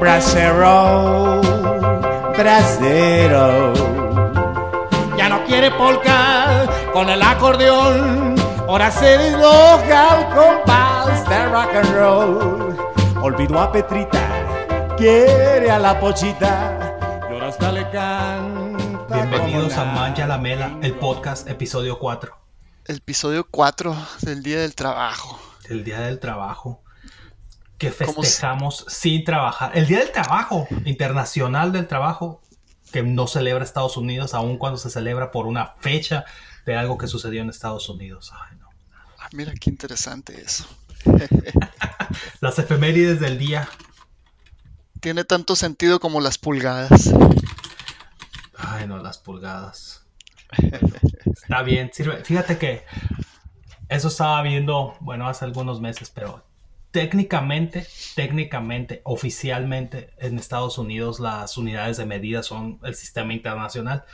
Brasero, brasero. Ya no quiere polka con el acordeón. Ahora se desloja al compás de rock and roll. Olvidó a Petrita, quiere a la pochita. Y ahora hasta le canta. Bienvenidos a Mancha la Mela, el podcast, episodio 4, El episodio 4 del Día del Trabajo. el Día del Trabajo, que ¿Cómo se- festejamos sin trabajar. El Día del Trabajo, Internacional del Trabajo, que no celebra Estados Unidos, aun cuando se celebra por una fecha de algo que sucedió en Estados Unidos. Ay, no. Ah, mira qué interesante eso. Las efemérides del día. Tiene tanto sentido como las pulgadas. Ay, no, las pulgadas. Está bien, sirve. Fíjate que eso estaba viendo, bueno, hace algunos meses, pero técnicamente, técnicamente, oficialmente en Estados Unidos las unidades de medida son el sistema internacional,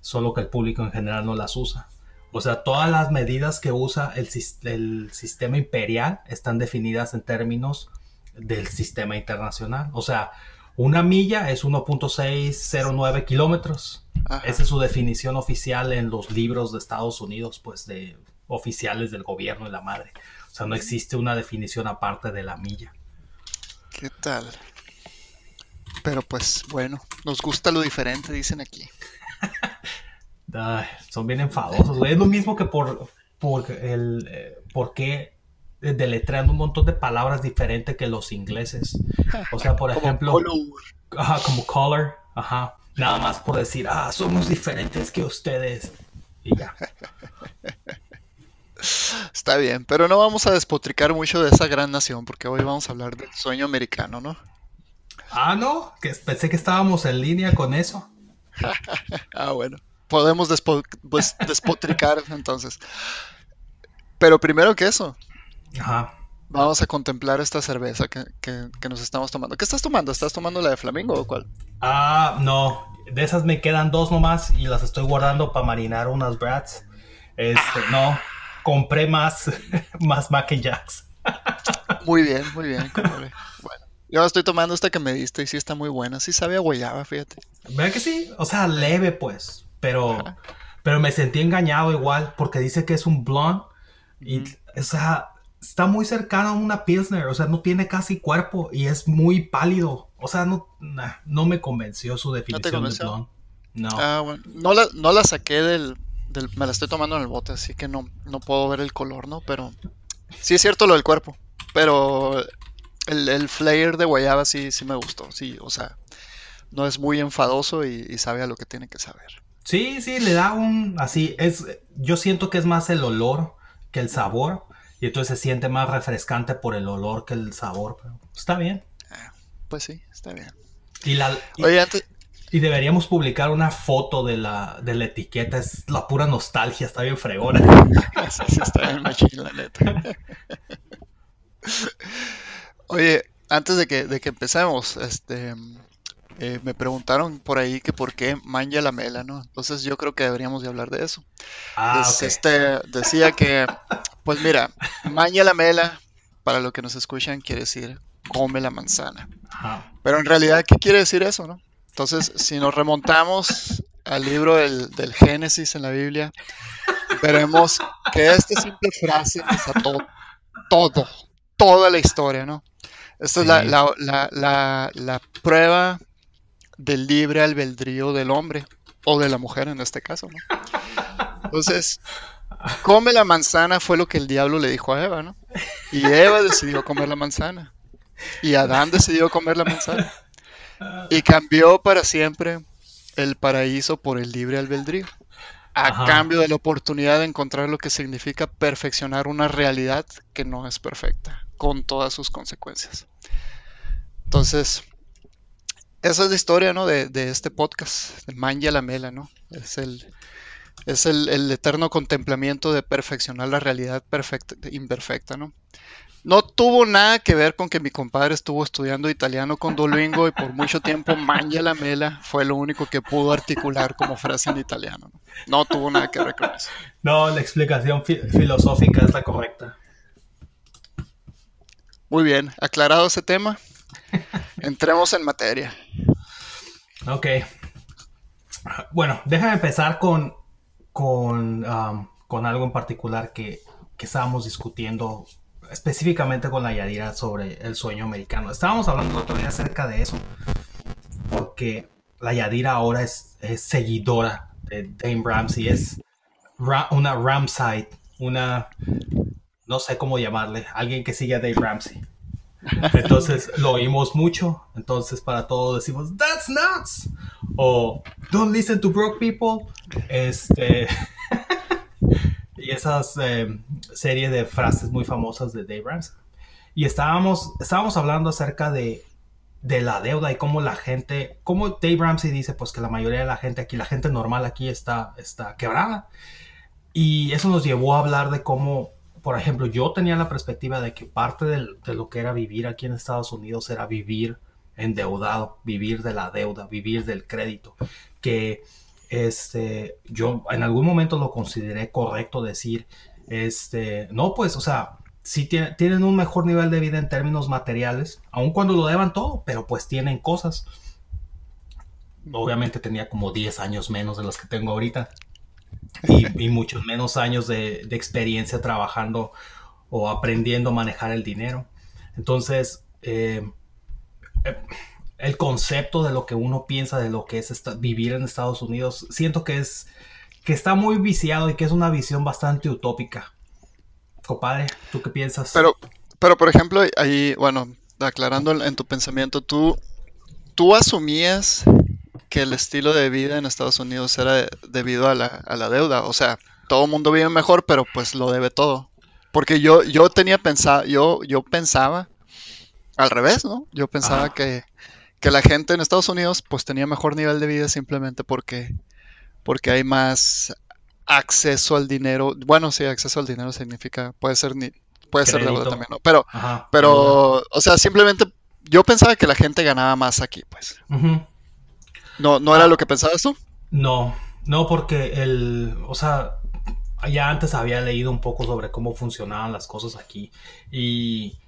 solo que el público en general no las usa. O sea, todas las medidas que usa el, sis- el sistema imperial están definidas en términos del sistema internacional. O sea, una milla es 1.609 kilómetros. Esa es su definición oficial en los libros de Estados Unidos, pues de oficiales del gobierno y la madre. O sea, no existe una definición aparte de la milla. ¿Qué tal? Pero pues bueno, nos gusta lo diferente, dicen aquí. Ay, son bien enfadosos, güey. Es lo mismo que por, por el eh, por qué deletreando un montón de palabras diferentes que los ingleses. O sea, por Como ejemplo, color. ajá, como color, ajá. Nada más por decir, ah, somos diferentes que ustedes. Y ya. Está bien, pero no vamos a despotricar mucho de esa gran nación porque hoy vamos a hablar del sueño americano, ¿no? Ah, no, que pensé que estábamos en línea con eso. Ah, bueno. Podemos despo- pues, despotricar entonces. Pero primero que eso, Ajá. vamos a contemplar esta cerveza que, que- que nos estamos tomando. ¿Qué estás tomando? ¿Estás tomando la de Flamingo o cuál? Ah, no. De esas me quedan dos nomás y las estoy guardando para marinar unas brats. Este, no. Compré más, más mac and jacks. Muy bien, muy bien. Bueno, yo estoy tomando esta que me diste y sí está muy buena. Sí sabe a guayaba, fíjate. ¿Verdad que sí? O sea, leve pues. Pero, pero me sentí engañado igual porque dice que es un blonde y, o sea, está muy cercano a una Pilsner. O sea, no tiene casi cuerpo y es muy pálido. O sea, no, nah, no me convenció su definición de convenció? blonde. No. Ah, bueno. No la, no la saqué del, del- Me la estoy tomando en el bote, así que no, no puedo ver el color, ¿no? Pero sí es cierto lo del cuerpo. Pero el, el flair de guayaba sí, sí me gustó. Sí, o sea, no es muy enfadoso y, y sabe a lo que tiene que saber. Sí, sí, le da un así, es, yo siento que es más el olor que el sabor y entonces se siente más refrescante por el olor que el sabor, pero está bien. Pues sí, está bien. Y, la, y, Oye, antes, y deberíamos publicar una foto de la, de la etiqueta, es la pura nostalgia, está bien fregona. Sí, sí está bien machín, la neta. Oye, antes de que, de que empecemos, este, eh, me preguntaron por ahí que por qué manja la mela, ¿no? Entonces yo creo que deberíamos de hablar de eso. Ah, este, decía que, pues mira, manja la mela, para lo que nos escuchan, quiere decir come la manzana. Ajá. Pero en realidad, ¿qué quiere decir eso, no? Entonces, si nos remontamos al libro del, del Génesis en la Biblia, veremos que esta simple frase desató todo, toda la historia, ¿no? Esta es la, Sí. la- la- la- la prueba del libre albedrío del hombre, o de la mujer en este caso, ¿no? Entonces, come la manzana fue lo que el diablo le dijo a Eva, ¿no? Y Eva decidió comer la manzana. Y Adán decidió comer la manzana. Y cambió para siempre el paraíso por el libre albedrío. A Ajá. cambio de la oportunidad de encontrar lo que significa perfeccionar una realidad que no es perfecta, con todas sus consecuencias. Entonces, esa es la historia, ¿no? De, de este podcast, de Manja la Mela, ¿no? Es el, es el, el eterno contemplamiento de perfeccionar la realidad perfecta, imperfecta, ¿no? No tuvo nada que ver con que mi compadre estuvo estudiando italiano con Duolingo y por mucho tiempo Manja la Mela fue lo único que pudo articular como frase en italiano. No, no tuvo nada que ver con eso. No, la explicación fi- filosófica es la correcta. Muy bien, aclarado ese tema. Entremos en materia. Ok. Bueno, déjame empezar con, con, um, con algo en particular que, que estábamos discutiendo específicamente con la Yadira sobre el sueño americano. Estábamos hablando otro día acerca de eso, porque la Yadira ahora es, es seguidora de Dame Ramsey, es una Ramside, una, no sé cómo llamarle, alguien que sigue a Dave Ramsey. Entonces lo oímos mucho, entonces para todos decimos, that's nuts, o don't listen to broke people, este... y esas eh, series de frases muy famosas de Dave Ramsey. Y estábamos, estábamos hablando acerca de, de, la deuda y cómo la gente, cómo Dave Ramsey dice pues que la mayoría de la gente aquí, la gente normal aquí está, está quebrada. Y eso nos llevó a hablar de cómo, por ejemplo, yo tenía la perspectiva de que parte de, de lo que era vivir aquí en Estados Unidos era vivir endeudado, vivir de la deuda, vivir del crédito, que este, yo en algún momento lo consideré correcto decir, este, no, pues, o sea, sí tienen un mejor nivel de vida en términos materiales, aun cuando lo deban todo, pero pues tienen cosas. Obviamente tenía como 10 años menos de los que tengo ahorita y, muchos menos años de, experiencia trabajando o aprendiendo a manejar el dinero. Entonces, eh, eh, el concepto de lo que uno piensa de lo que es vivir en Estados Unidos, siento que es que está muy viciado y que es una visión bastante utópica. Compadre, ¿tú qué piensas? Pero, pero por ejemplo, ahí, bueno, aclarando en tu pensamiento, tú, tú asumías que el estilo de vida en Estados Unidos era debido a la, a la deuda. O sea, todo el mundo vive mejor, pero pues lo debe todo. Porque yo, yo tenía pensado, yo, yo pensaba al revés, ¿no? Yo pensaba que que la gente en Estados Unidos pues tenía mejor nivel de vida simplemente porque, porque hay más acceso al dinero. Bueno, sí, acceso al dinero significa, puede ser ni, puede ser deuda también, ¿no? Pero, pero, o sea, simplemente yo pensaba que la gente ganaba más aquí, pues. ¿No, ¿No era ah. lo que pensabas tú? No, no, porque el, o sea, ya antes había leído un poco sobre cómo funcionaban las cosas aquí y,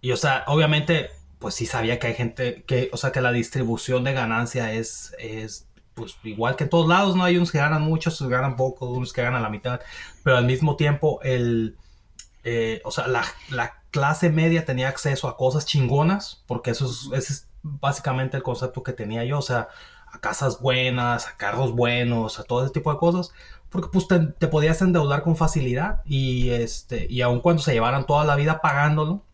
y o sea, obviamente pues sí sabía que hay gente que, o sea, que la distribución de ganancia es, es pues igual que en todos lados, ¿no? Hay unos que ganan mucho, otros que ganan poco, unos que ganan la mitad, pero al mismo tiempo el, eh, o sea, la, clase media tenía acceso a cosas chingonas, porque eso es, ese es básicamente el concepto que tenía yo, o sea, a casas buenas, a carros buenos, a todo ese tipo de cosas, porque pues te, te podías endeudar con facilidad y este, y aun cuando se llevaran toda la vida pagándolo,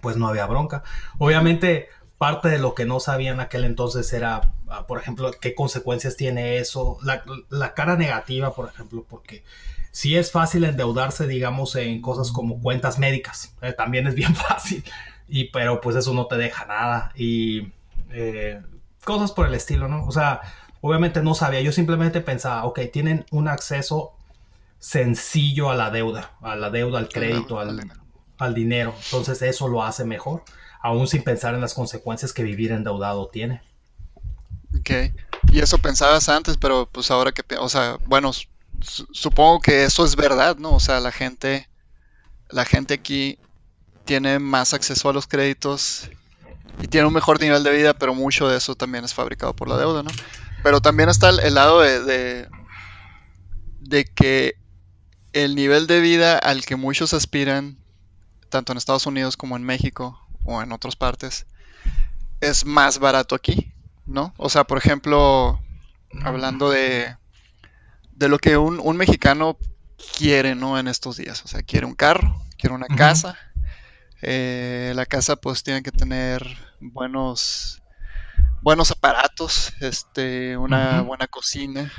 pues no había bronca. Obviamente, parte de lo que no sabía en aquel entonces era, ah, por ejemplo, qué consecuencias tiene eso, la, cara negativa, por ejemplo, porque si es fácil endeudarse, digamos, en cosas como cuentas médicas, eh, también es bien fácil, y, pero pues eso no te deja nada, y eh, cosas por el estilo, ¿no? O sea, obviamente no sabía, yo simplemente pensaba, ok, tienen un acceso sencillo a la deuda, a la deuda, al crédito, al, al dinero. Entonces eso lo hace mejor, aún sin pensar en las consecuencias que vivir endeudado tiene. Ok, y eso pensabas antes, pero pues ahora que, o sea, bueno, supongo que eso es verdad, ¿no? O sea, la gente, la gente aquí tiene más acceso a los créditos y tiene un mejor nivel de vida, pero mucho de eso también es fabricado por la deuda, ¿no? Pero también está el, lado de, de, de, que el nivel de vida al que muchos aspiran tanto en Estados Unidos como en México o en otras partes, es más barato aquí, ¿no? O sea, por ejemplo, hablando de, de lo que un, mexicano quiere, ¿no? En estos días, o sea, quiere un carro, quiere una casa. Eh, la casa pues tiene que tener buenos buenos aparatos, este, una buena cocina,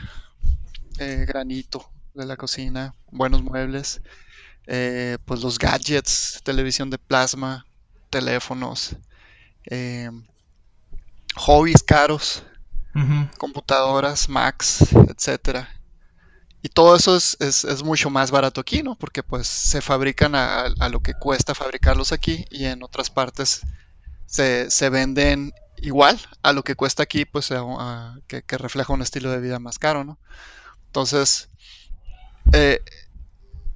eh, granito de la cocina, buenos muebles. Eh, pues los gadgets, televisión de plasma, teléfonos, eh, hobbies caros, computadoras, Macs, etcétera. Y todo eso es, es, mucho más barato aquí, ¿no? Porque pues se fabrican a, lo que cuesta fabricarlos aquí y en otras partes se, se venden igual a lo que cuesta aquí, pues que, que, refleja un estilo de vida más caro, ¿no? Entonces, eh,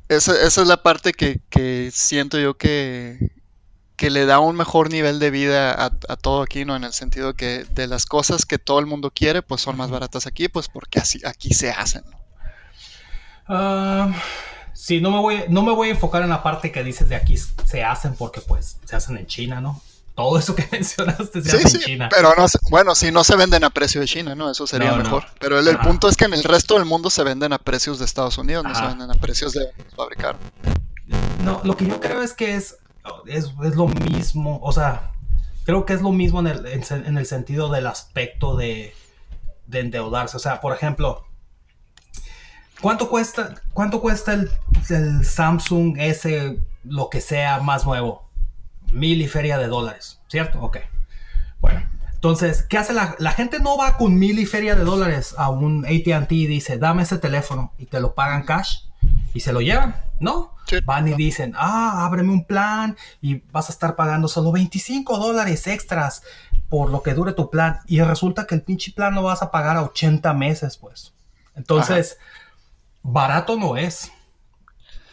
esa, esa es la parte que, siento yo que, que le da un mejor nivel de vida a, a, todo aquí, ¿no? En el sentido que de las cosas que todo el mundo quiere, pues son más baratas aquí, pues porque así aquí se hacen. Uh, sí, no me, voy, no me voy a enfocar en la parte que dices de aquí se hacen porque pues se hacen en China, ¿no? Todo eso que mencionaste se sí, hace sí, en China. Pero no, bueno, si no se venden a precio de China, ¿no? Eso sería No, no. mejor. Pero el, punto es que en el resto del mundo se venden a precios de Estados Unidos, no se venden a precios de fabricar. No, lo que yo creo es que es, es, es lo mismo, o sea, creo que es lo mismo en el, en el sentido del aspecto de, de endeudarse. O sea, por ejemplo, ¿cuánto cuesta, cuánto cuesta el, el Samsung S, lo que sea más nuevo? Mil y feria de dólares, ¿cierto? Ok. Bueno, entonces, ¿qué hace la, la gente? No va con mil y feria de dólares a un ATT y dice, dame ese teléfono y te lo pagan cash y se lo llevan, ¿no? Sí. Van y dicen, ah, ábreme un plan y vas a estar pagando solo 25 dólares extras por lo que dure tu plan. Y resulta que el pinche plan lo vas a pagar a 80 meses, pues. Entonces, barato no es.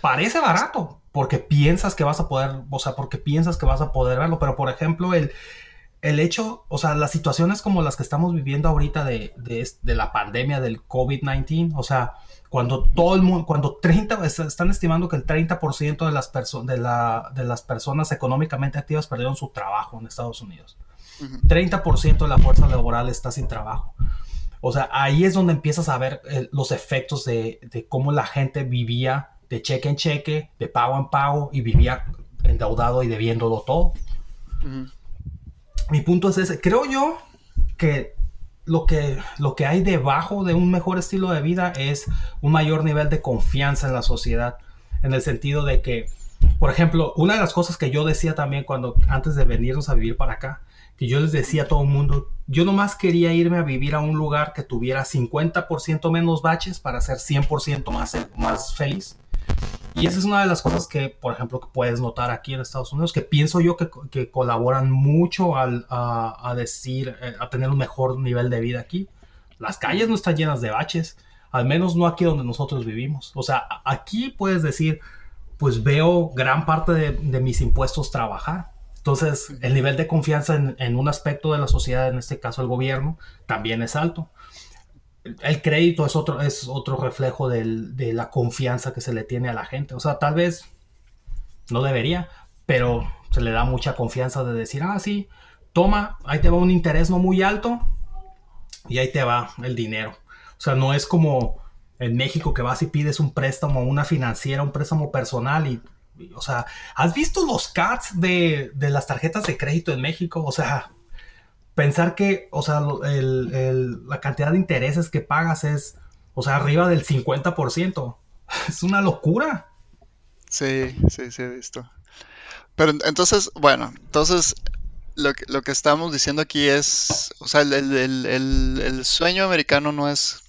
Parece barato porque piensas que vas a poder, o sea, porque piensas que vas a poder verlo. Pero, por ejemplo, el, el hecho, o sea, las situaciones como las que estamos viviendo ahorita de, de, la pandemia del COVID-19, o sea, cuando todo el mundo, cuando 30, es- están estimando que el 30% de las, de, la, de las personas económicamente activas perdieron su trabajo en Estados Unidos. Ujú. 30% de la fuerza laboral está sin trabajo. O sea, ahí es donde empiezas a ver eh, los efectos de, de cómo la gente vivía de cheque en cheque, de pago en pago y vivía endeudado y debiéndolo todo Ujú. mi punto es ese. Creo yo que lo que, lo que hay debajo de un mejor estilo de vida es un mayor nivel de confianza en la sociedad. En el sentido de que, por ejemplo, una de las cosas que yo decía también cuando antes de venirnos a vivir para acá, que yo les decía a todo el mundo, yo nomás quería irme a vivir a un lugar que tuviera 50% menos baches para ser 100% más, más feliz. Y esa es una de las cosas que, por ejemplo, que puedes notar aquí en Estados Unidos, que pienso yo que, colaboran mucho al, a, a decir, eh, a tener un mejor nivel de vida aquí. Las calles no están llenas de baches, al menos no aquí donde nosotros vivimos. O sea, aquí puedes decir, pues veo gran parte de, de mis impuestos trabajar. Entonces, el nivel de confianza en, en un aspecto de la sociedad, en este caso el gobierno, también es alto el crédito es otro, es otro reflejo de la confianza que se le tiene a la gente. O sea, tal vez no debería, pero se le da mucha confianza de decir, ah, sí, toma, ahí te va un interés no muy alto y ahí te va el dinero. O sea, no es como en México que vas y pides un préstamo una financiera, un préstamo personal y, o sea, ¿has visto los CATs de, de las tarjetas de crédito en México? O sea, pensar que, o sea, el- el- la cantidad de intereses que pagas es, o sea, arriba del 50%. Es una locura. Sí, sí, sí, he visto. Pero en- entonces, bueno, entonces lo que, lo que estamos diciendo aquí es, o sea, el, el- sueño americano no es,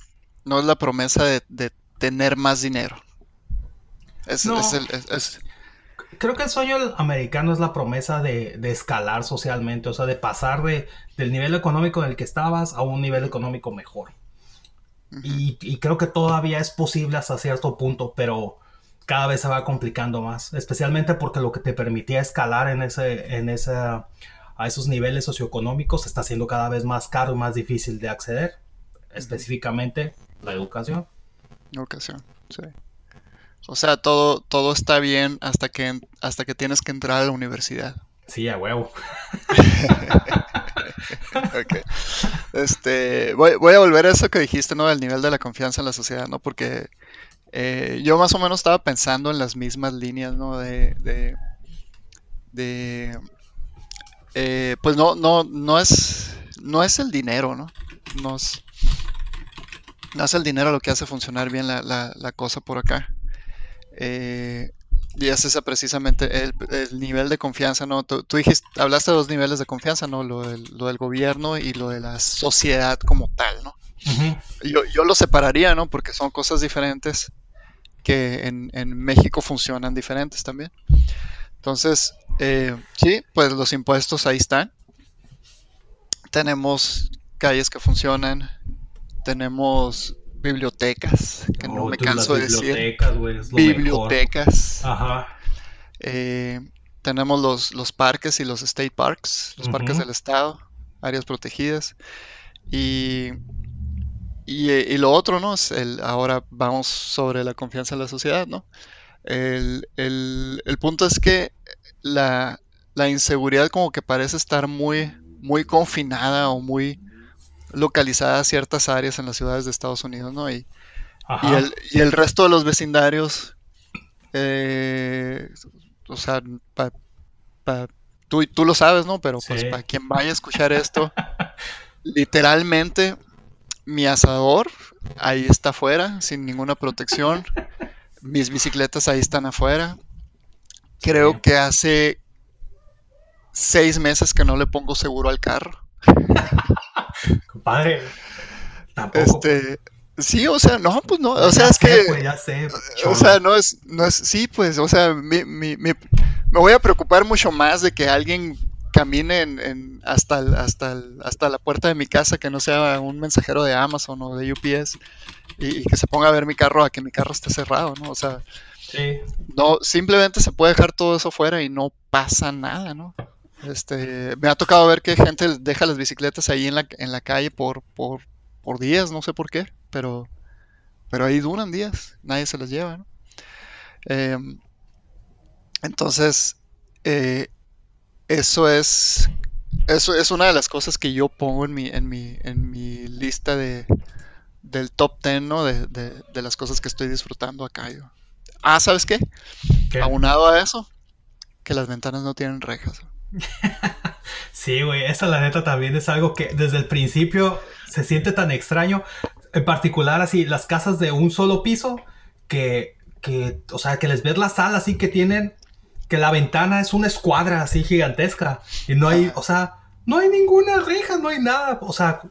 no es la promesa de, de tener más dinero. Es, No. es- es- Creo que el sueño americano es la promesa de, de escalar socialmente, o sea, de pasar de, del nivel económico en el que estabas a un nivel económico mejor. Y, y creo que todavía es posible hasta cierto punto, pero cada vez se va complicando más, especialmente porque lo que te permitía escalar en ese, en esa, a esos niveles socioeconómicos está haciendo cada vez más caro y más difícil de acceder, específicamente la educación. ocasión, sí. O sea, todo, todo está bien hasta que, hasta que tienes que entrar a la universidad. Sí, a huevo. Este, voy, voy a volver a eso que dijiste, ¿no? Del nivel de la confianza en la sociedad, ¿no? Porque eh, yo más o menos estaba pensando en las mismas líneas, ¿no? De, de, de, eh, pues no, no, no es, no es el dinero, ¿no? No es, no es el dinero lo que hace funcionar bien la, la- la cosa por acá. Eh, y es esa precisamente el, el nivel de confianza, ¿no? Tú, tú dijiste, hablaste de dos niveles de confianza, ¿no? Lo del, lo del gobierno y lo de la sociedad como tal, ¿no? Yo, yo lo separaría, ¿no? Porque son cosas diferentes que en, en México funcionan diferentes también. Entonces, eh, sí, pues los impuestos ahí están. Tenemos calles que funcionan. Tenemos bibliotecas, que no Oh, me canso de decir. bibliotecas, güey, es lo mejor. Bibliotecas. Ajá. Eh, tenemos los, los parques y los state parks, los parques del estado, áreas protegidas. Y, y, eh, y lo otro, ¿no? Es el, ahora vamos sobre la confianza en la sociedad, ¿no? El, el- el punto es que la, la inseguridad como que parece estar muy, muy confinada o muy localizada a ciertas áreas en las ciudades de Estados Unidos, ¿no? Y, el, y el resto de los vecindarios, eh, o sea, pa- pa- tú, tú lo sabes, ¿no? Pero pues para quien vaya a escuchar esto, literalmente mi asador ahí está afuera, sin ninguna protección. Mis bicicletas ahí están afuera. Creo Sí. que hace seis meses que no le pongo seguro al carro. Compadre, tampoco. Este, sí, o sea, no, pues no, o Ya sea, es sé, que, pues, ya sé, o sea, no es, no es, sí, pues, o sea, mi, mi- mi- me voy a preocupar mucho más de que alguien camine en, en- hasta, el- hasta, el- hasta la puerta de mi casa que no sea un mensajero de Amazon o de UPS y, y que se ponga a ver mi carro a que mi carro esté cerrado, ¿no? O sea, Sí. no, simplemente se puede dejar todo eso fuera y no pasa nada, ¿no? Este, me ha tocado ver que gente deja las bicicletas ahí en la, en la calle por, por, por días, no sé por qué, pero, pero ahí duran días, nadie se las lleva, ¿no? Em, entonces, eh, eso es, eso es una de las cosas que yo pongo en mi, en mi, en mi lista de, del top 10, ¿no? De, de, de las cosas que estoy disfrutando acá yo. Ah, ¿sabes qué? ¿Qué? Aunado a eso, que las ventanas no tienen rejas. Sí, güey, esa la neta también es algo que desde el principio se siente tan extraño. En particular, así, las casas de un solo piso, que, que o sea, que les ves la sala así que tienen, que la ventana es una escuadra así gigantesca. Y no hay, o sea, no hay ninguna reja, no hay nada. O sea,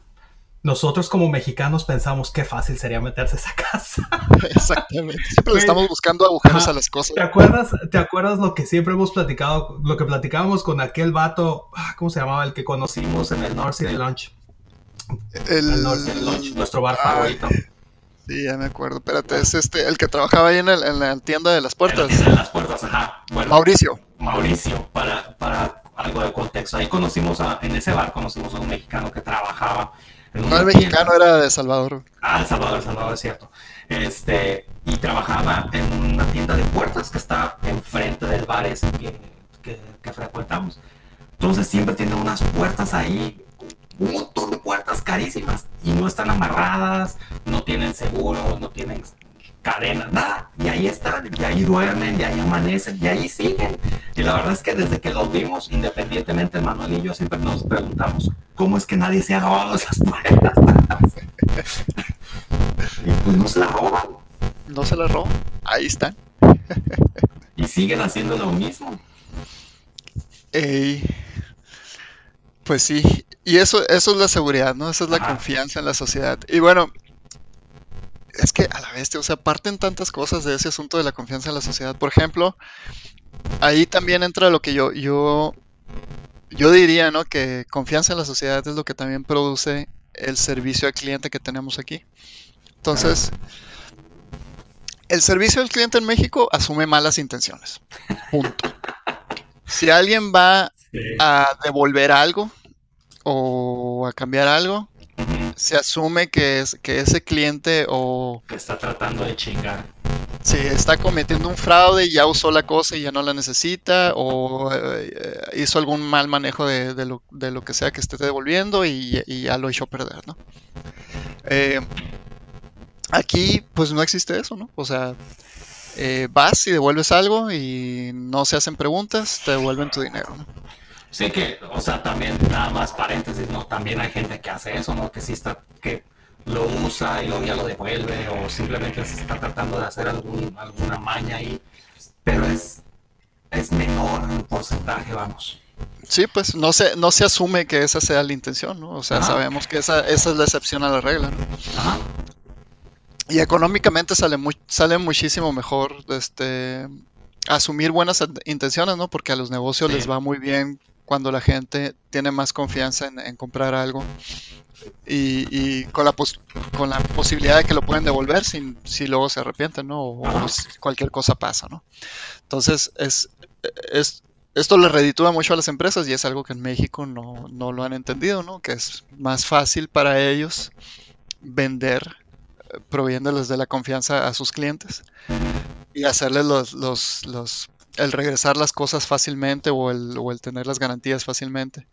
nosotros como mexicanos pensamos qué fácil sería meterse a esa casa. Exactamente. Siempre le estamos buscando agujeros Ajá. a las cosas. ¿Te acuerdas, ¿Te acuerdas lo que siempre hemos platicado? Lo que platicábamos con aquel vato, ah, ¿cómo se llamaba? El que conocimos en el North City Lunch. El, El North City Lunch, nuestro bar Ah, favorito. Sí, ya me acuerdo. Espérate, es este, el que trabajaba ahí en, el- en la tienda de las puertas. En las puertas, ajá. Bueno, Mauricio. Mauricio, para, para algo de contexto. Ahí conocimos a, en ese bar conocimos a un mexicano que trabajaba No, el mexicano era de Salvador. Ah, El Salvador, El Salvador, es cierto. Este, y trabajaba en una tienda de puertas que está enfrente del bar ese que, que, que frecuentamos. Entonces siempre tiene unas puertas ahí, un montón de puertas carísimas y no están amarradas, no tienen seguro, no tienen cadenas, nada. Y ahí están, y ahí duermen, y ahí amanecen, y ahí siguen. Y la verdad es que desde que los vimos, independientemente Manuel y yo siempre nos preguntamos, ¿cómo es que nadie se ha robado esas puertas? y pues no se las roban. No se la robó. Ahí están. Y siguen haciendo lo mismo. Ey, Pues sí. Y eso, eso es la seguridad, ¿no? Esa es la confianza en la sociedad. Y bueno, es que a la bestia, o sea, parten tantas cosas de ese asunto de la confianza en la sociedad. Por ejemplo, ahí también entra lo que yo, yo, yo diría, ¿no? Que confianza en la sociedad es lo que también produce el servicio al cliente que tenemos aquí. Entonces, el servicio al cliente en México asume malas intenciones. Punto. Si alguien va a devolver algo o a cambiar algo, se asume que, es, que ese cliente o Que está tratando de chingar. si está cometiendo un fraude y ya usó la cosa y ya no la necesita o eh, hizo algún mal manejo de, de lo, de lo que sea que esté devolviendo y, y ya lo echó a perder, ¿no? Eh, aquí pues no existe eso, ¿no? O sea, eh, vas y devuelves algo y no se hacen preguntas, te devuelven tu dinero, ¿no? Sí que, o sea, también nada más paréntesis, ¿no? También hay gente que hace eso, ¿no? Que sí está, que lo usa y luego ya lo devuelve o simplemente se está tratando de hacer algún, alguna maña ahí. Pero es, es menor en porcentaje, vamos. Sí, pues no se, no se asume que esa sea la intención, ¿no? O sea, Ajá. sabemos que esa, esa es la excepción a la regla, ¿no? Ajá. Y económicamente sale, muy, sale muchísimo mejor este, asumir buenas intenciones, ¿no? Porque a los negocios Sí. les va muy bien cuando la gente tiene más confianza en, en comprar algo y, y con, la pos- con la posibilidad de que lo pueden devolver sin, si luego se arrepienten, ¿no? O, o Ajá. si cualquier cosa pasa, ¿no? Entonces, es, es esto le reditúa mucho a las empresas y es algo que en México no, no lo han entendido, ¿no? Que es más fácil para ellos vender eh, proveyéndoles de la confianza a sus clientes y hacerles los, los, los, el regresar las cosas fácilmente o el, o el tener las garantías fácilmente.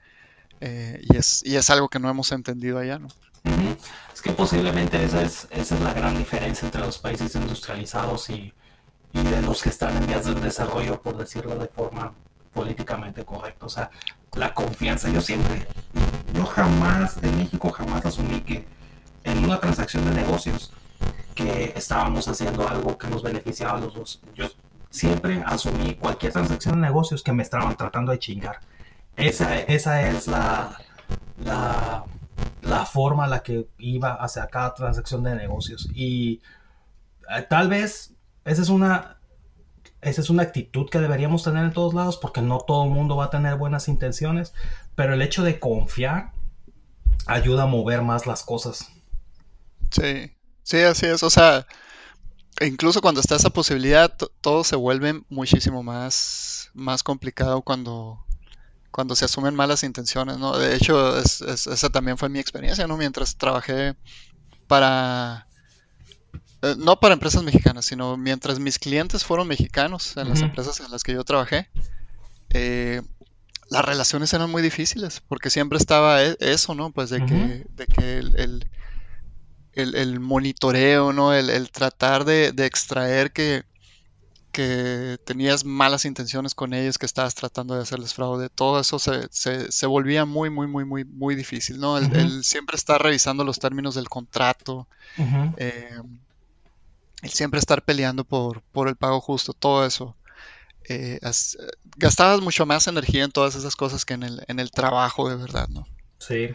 Eh, y, es, y es algo que no hemos entendido allá, ¿no? Es que posiblemente esa es, esa es la gran diferencia entre los países industrializados y, y de los que están en vías de desarrollo, por decirlo de forma políticamente correcta. O sea, la confianza. Yo siempre, yo jamás, en México jamás asumí que en una transacción de negocios que estábamos haciendo algo que nos beneficiaba a los dos. Yo siempre asumí cualquier transacción de negocios que me estaban tratando de chingar. Esa, esa es la, la, forma en la que iba hacia cada transacción de negocios. Y eh, tal vez esa es una esa es una actitud que deberíamos tener en todos lados porque no todo el mundo va a tener buenas intenciones, pero el hecho de confiar ayuda a mover más las cosas. Sí, sí, así es. O sea, incluso cuando está esa posibilidad, todo se vuelve muchísimo más, más complicado cuando, cuando se asumen malas intenciones, ¿no? De hecho, esa también fue mi experiencia, ¿no? Mientras trabajé para eh, no para empresas mexicanas, sino mientras mis clientes fueron mexicanos en las empresas en las que yo trabajé, eh, las relaciones eran muy difíciles, porque siempre estaba e, eso, ¿no? Pues de que, de que el, el, monitoreo, ¿no? El, tratar de, extraer que, que tenías malas intenciones con ellos, que estabas tratando de hacerles fraude, todo eso se, se, volvía muy, muy, muy, muy, muy difícil, ¿no? El, siempre estar revisando los términos del contrato, el siempre estar peleando por, por el pago justo, todo eso. Eh, gastabas mucho más energía en todas esas cosas que en el, en el trabajo de verdad, ¿no? Sí.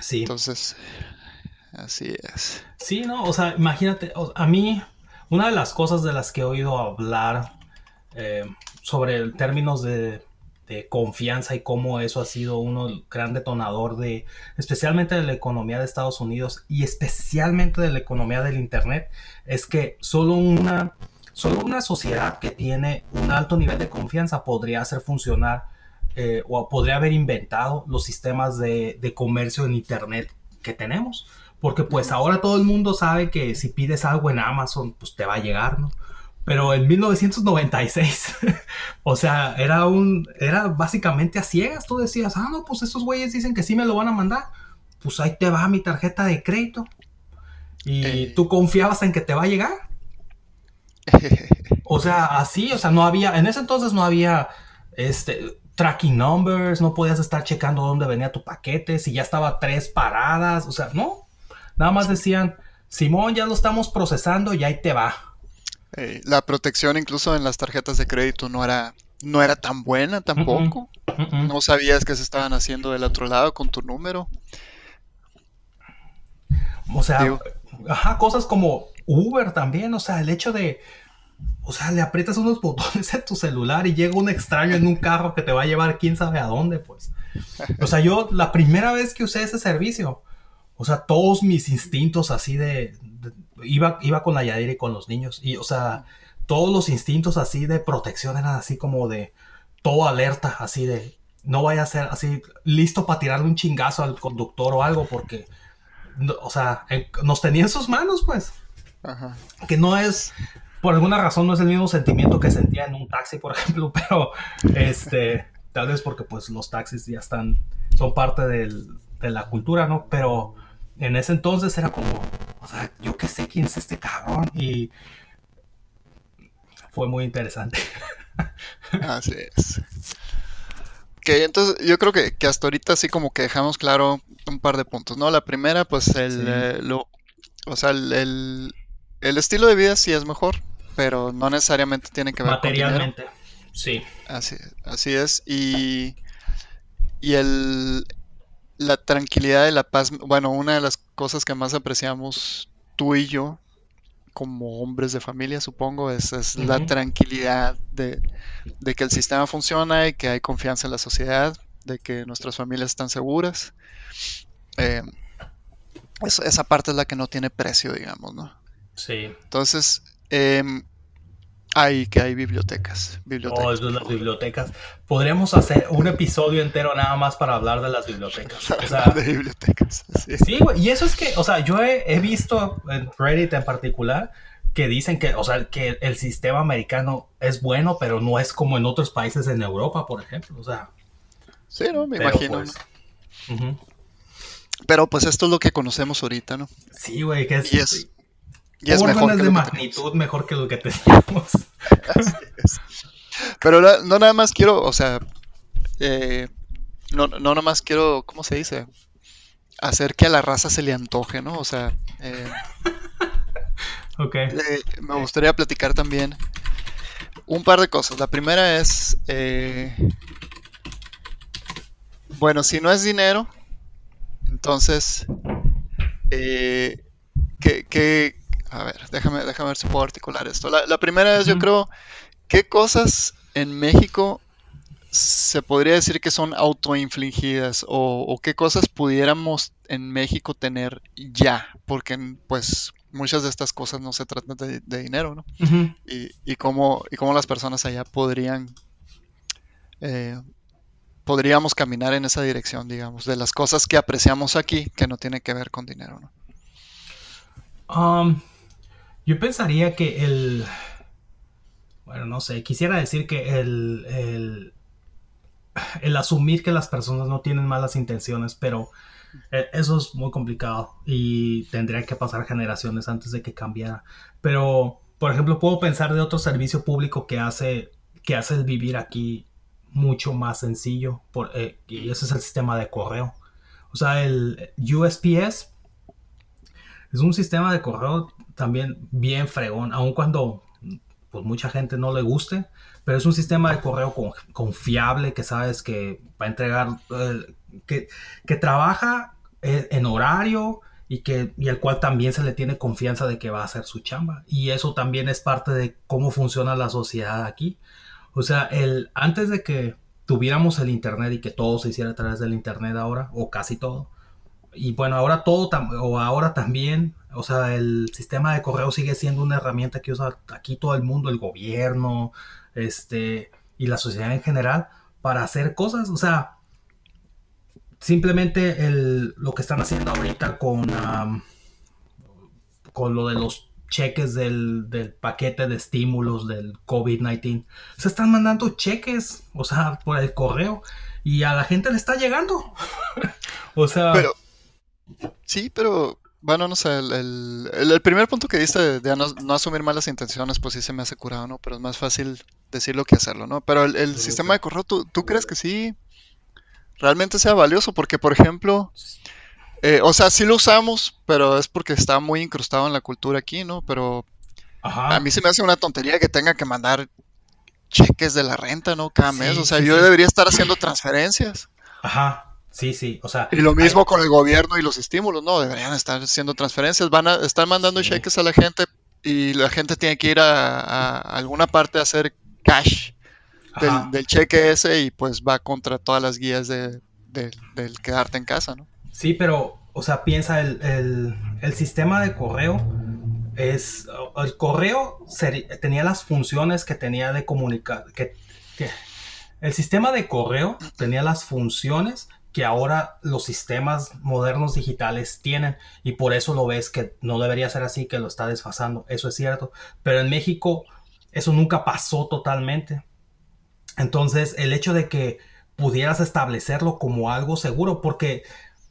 Sí. Entonces, así es. Sí, no, o sea, imagínate, a mí, una de las cosas de las que he oído hablar eh, sobre términos de de confianza y cómo eso ha sido uno gran detonador de especialmente de la economía de Estados Unidos y especialmente de la economía del internet es que solo una solo una sociedad que tiene un alto nivel de confianza podría hacer funcionar eh, o podría haber inventado los sistemas de, de comercio en internet que tenemos porque pues ahora todo el mundo sabe que si pides algo en Amazon pues te va a llegar no pero en 1996, o sea, era un, era básicamente a ciegas. Tú decías, ah, no, pues esos güeyes dicen que sí me lo van a mandar. Pues ahí te va mi tarjeta de crédito. Y eh. tú confiabas en que te va a llegar. o sea, así, o sea, no había, en ese entonces no había, este, tracking numbers, no podías estar checando dónde venía tu paquete, si ya estaba tres paradas, o sea, no. Nada más decían, Simón, ya lo estamos procesando y ahí te va. Eh, la protección incluso en las tarjetas de crédito no era, no era tan buena tampoco. No sabías que se estaban haciendo del otro lado con tu número. O sea, ajá, cosas como Uber también, o sea, el hecho de, o sea, le aprietas unos botones en tu celular y llega un extraño en un carro que te va a llevar quién sabe a dónde, pues. O sea, yo la primera vez que usé ese servicio, o sea, todos mis instintos así de, iba, iba con la Yadira y con los niños. Y, o sea, todos los instintos así de protección eran así como de todo alerta, así de no vaya a ser así listo para tirarle un chingazo al conductor o algo, porque, o sea, nos tenía en sus manos, pues. Que no es, por alguna razón, no es el mismo sentimiento que sentía en un taxi, por ejemplo, pero este, tal vez porque pues los taxis ya están, son parte del, de la cultura, ¿no? Pero en ese entonces era como, o sea, yo qué sé quién es este cabrón y fue muy interesante. Así es. Ok, entonces yo creo que, hasta ahorita sí como que dejamos claro un par de puntos, ¿no? La primera, pues el, eh, lo, o sea, el, el, estilo de vida sí es mejor, pero no necesariamente tiene que ver Materialmente, con sí. Así, así es. Y, y el, la tranquilidad y la paz, bueno, una de las cosas que más apreciamos tú y yo como hombres de familia, supongo, es, la tranquilidad de, que el sistema funciona y que hay confianza en la sociedad, de que nuestras familias están seguras. Eh, esa parte es la que no tiene precio, digamos, ¿no? Sí. Entonces, em, Ahí que hay bibliotecas. bibliotecas Oh, eso de las bibliotecas. Podríamos hacer un episodio entero nada más para hablar de las bibliotecas. O sea, de bibliotecas. Sí. sí, güey. Y eso es que, o sea, yo he, he visto en Reddit en particular que dicen que, o sea, que el sistema americano es bueno, pero no es como en otros países en Europa, por ejemplo. O sea, Sí, no, me imagino. pues. Pero pues esto es lo que conocemos ahorita, ¿no? Sí, güey, que es, Y es, y es mejor que de que magnitud mejor que lo que teníamos. tenemos. Pero la- no nada más quiero, o sea, eh, no, no nada más quiero, ¿cómo se dice? Hacer que a la raza se le antoje, ¿no? O sea, eh, eh, me gustaría platicar también un par de cosas. La primera es, eh, bueno, si no es dinero, entonces, ¿qué, qué- a ver, déjame, déjame ver si puedo articular esto. La, la primera es, yo creo, ¿qué cosas en México se podría decir que son autoinfligidas o, o qué cosas pudiéramos en México tener ya? Porque, pues, muchas de estas cosas no se tratan de, de dinero, ¿no? Y cómo, y cómo las personas allá podrían, eh, podríamos caminar en esa dirección, digamos, de las cosas que apreciamos aquí que no tienen que ver con dinero, ¿no? Um, yo pensaría que el. Bueno, no sé. Quisiera decir que el, el. asumir que las personas no tienen malas intenciones, pero eh, eso es muy complicado y tendría que pasar generaciones antes de que cambiara. Pero, por ejemplo, puedo pensar de otro servicio público que hace, que hace el vivir aquí mucho más sencillo, por, eh, y ese es el sistema de correo. O sea, el USPS es un sistema de correo también bien fregón, aun cuando pues mucha gente no le guste, pero es un sistema de correo con- confiable que sabes que va a entregar, eh, que, que trabaja eh, en horario y, que, y el cual también se le tiene confianza de que va a hacer su chamba. Y eso también es parte de cómo funciona la sociedad aquí. O sea, el, antes de que tuviéramos el Internet y que todo se hiciera a través del Internet ahora, o casi todo, y bueno, ahora todo, o ahora también, o sea, el sistema de correo sigue siendo una herramienta que usa aquí todo el mundo, el gobierno, este, y la sociedad en general, para hacer cosas, o sea, simplemente el, lo que están haciendo ahorita con, con lo de los cheques del, del paquete de estímulos del COVID-19, se están mandando cheques, o sea, por el correo, y a la gente le está llegando. o sea... Pero, sí, pero, bueno, no sé, el, el- primer punto que diste de, de no, no asumir malas intenciones, pues sí se me hace curado, ¿no? Pero es más fácil decirlo que hacerlo, ¿no? Pero el, el Sí, sistema sí. de correo, ¿tú, tú crees que sí realmente sea valioso? Porque, por ejemplo, eh, o sea, sí lo usamos, pero es porque está muy incrustado en la cultura aquí, ¿no? Pero Ajá. a mí se me hace una tontería que tenga que mandar cheques de la renta, ¿no? Cada Sí, mes. O sea, yo debería estar haciendo transferencias. Ajá, sí, sí, o sea, Y lo mismo con el gobierno y los estímulos, ¿no? Deberían estar haciendo transferencias. Van a estar mandando Sí. cheques a la gente y la gente tiene que ir a, a alguna parte a hacer cash del, cheque ese y pues va contra todas las guías de, de- del quedarte en casa, ¿no? Sí, pero, o sea, piensa, el, el- el sistema de correo es, el correo tenía las funciones que tenía de comunicar, que, que- el sistema de correo tenía las funciones que ahora los sistemas modernos digitales tienen y por eso lo ves que no debería ser así, que lo está desfasando, eso es cierto, pero en México eso nunca pasó totalmente. Entonces, el hecho de que pudieras establecerlo como algo seguro, porque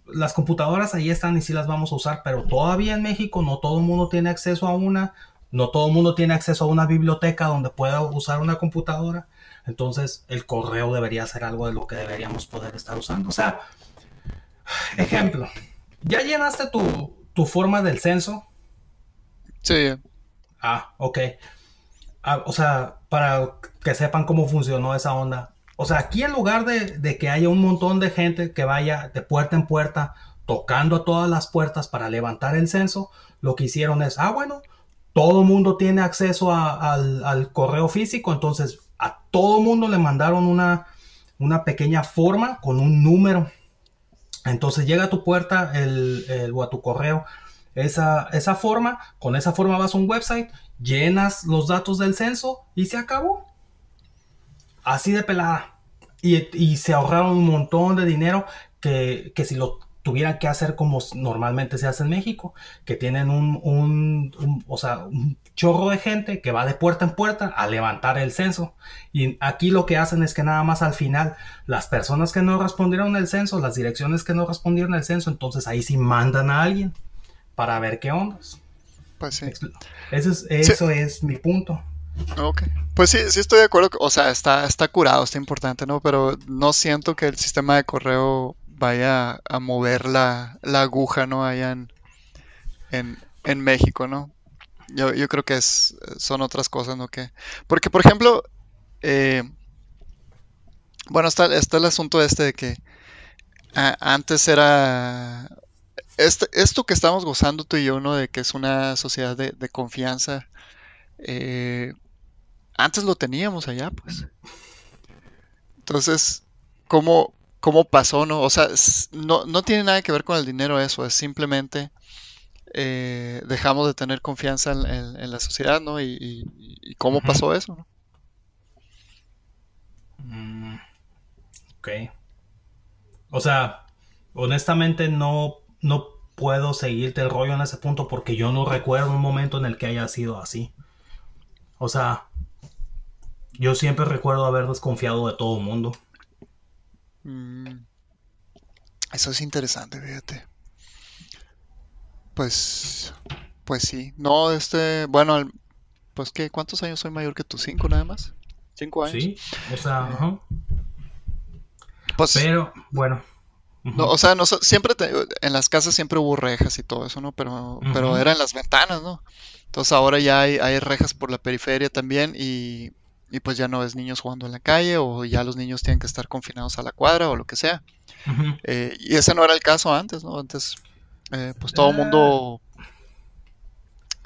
las computadoras ahí están y sí las vamos a usar, pero todavía en México no todo el mundo tiene acceso a una, no todo el mundo tiene acceso a una biblioteca donde pueda usar una computadora. Entonces, el correo debería ser algo de lo que deberíamos poder estar usando. O sea, ejemplo, ¿ya llenaste tu, tu forma del censo? Sí, Ah, ok. Ah, o sea, para que sepan cómo funcionó esa onda. O sea, aquí en lugar de, de que haya un montón de gente que vaya de puerta en puerta tocando todas las puertas para levantar el censo, lo que hicieron es, ah, bueno, todo el mundo tiene acceso a- al, al correo físico, entonces a todo mundo le mandaron una, una pequeña forma con un número. Entonces llega a tu puerta el, el- o a tu correo esa, esa forma, con esa forma vas a un website llenas los datos del censo y se acabó. Así de pelada. Y, se ahorraron un montón de dinero que, que si lo tuvieran que hacer como normalmente se hace en México, que tienen un, un, o sea, un chorro de gente que va de puerta en puerta a levantar el censo. Y aquí lo que hacen es que nada más al final, las personas que no respondieron el censo, las direcciones que no respondieron el censo, entonces ahí sí mandan a alguien para ver qué ondas. Pues sí. Eso es, eso es mi punto. Ok. Pues sí, sí estoy de acuerdo. O sea, está, está curado, está importante, ¿no? Pero no siento que el sistema de correo vaya a mover la, aguja, ¿no? Allá en, en, México, ¿no? Yo, yo, creo que es, son otras cosas, ¿no? Que, porque, por ejemplo, eh, bueno, está, está el asunto este de que antes era... Este, esto que estamos gozando tú y yo, ¿no? De que es una sociedad de, confianza. Eh, antes lo teníamos allá, pues. Entonces, ¿cómo, cómo pasó, ¿no? O sea, no, tiene nada que ver con el dinero eso, es simplemente eh, dejamos de tener confianza en, la sociedad, ¿no? Y, cómo pasó eso, ¿no? Mm, ok. O sea, honestamente no, no puedo seguirte el rollo en ese punto porque yo no recuerdo un momento en el que haya sido así. O sea, yo siempre recuerdo haber desconfiado de todo el mundo. Mm. Eso es interesante, fíjate. Pues, pues sí. No, este, bueno, pues que, ¿cuántos años soy mayor que tú? ¿Cinco nada más? ¿Cinco años? Sí, o sea, ajá. Pues, Pero, bueno. No, o sea, no, siempre en las casas siempre hubo rejas y todo eso, ¿no? Pero, pero eran las ventanas, ¿no? Entonces ahora ya hay, hay rejas por la periferia también y, y pues ya no ves niños jugando en la calle o ya los niños tienen que estar confinados a la cuadra o lo que sea. Eh, y ese no era el caso antes, ¿no? Antes eh, pues todo el mundo